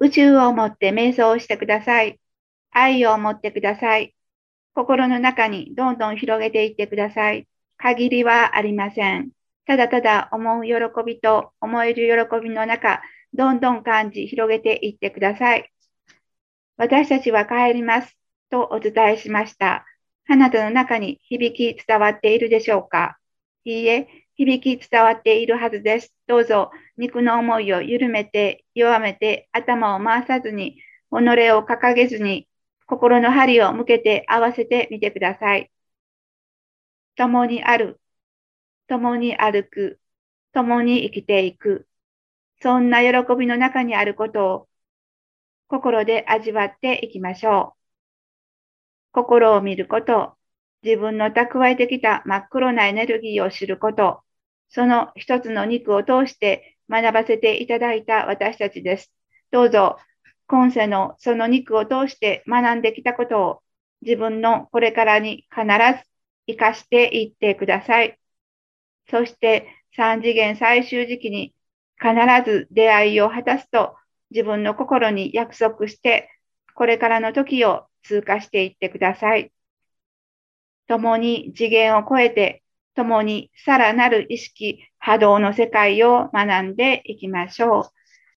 宇宙をもって瞑想をしてください。愛を持ってください。心の中にどんどん広げていってください。限りはありません。ただただ思う喜びと思える喜びの中、どんどん感じ広げていってください。私たちは帰りますとお伝えしました。あなたの中に響き伝わっているでしょうかいいえ、響き伝わっているはずです。どうぞ、肉の思いを緩めて、弱めて、頭を回さずに、己を掲げずに、心の針を向けて合わせてみてください。共にある、共に歩く、共に生きていく。そんな喜びの中にあることを心で味わっていきましょう。心を見ること、自分の蓄えてきた真っ黒なエネルギーを知ること、その一つの肉を通して学ばせていただいた私たちです。どうぞ、今世のその肉を通して学んできたことを自分のこれからに必ず生かしていってください。そして三次元最終時期に必ず出会いを果たすと自分の心に約束して、これからの時を通過していってください。共に次元を超えて、共にさらなる意識、波動の世界を学んでいきましょう。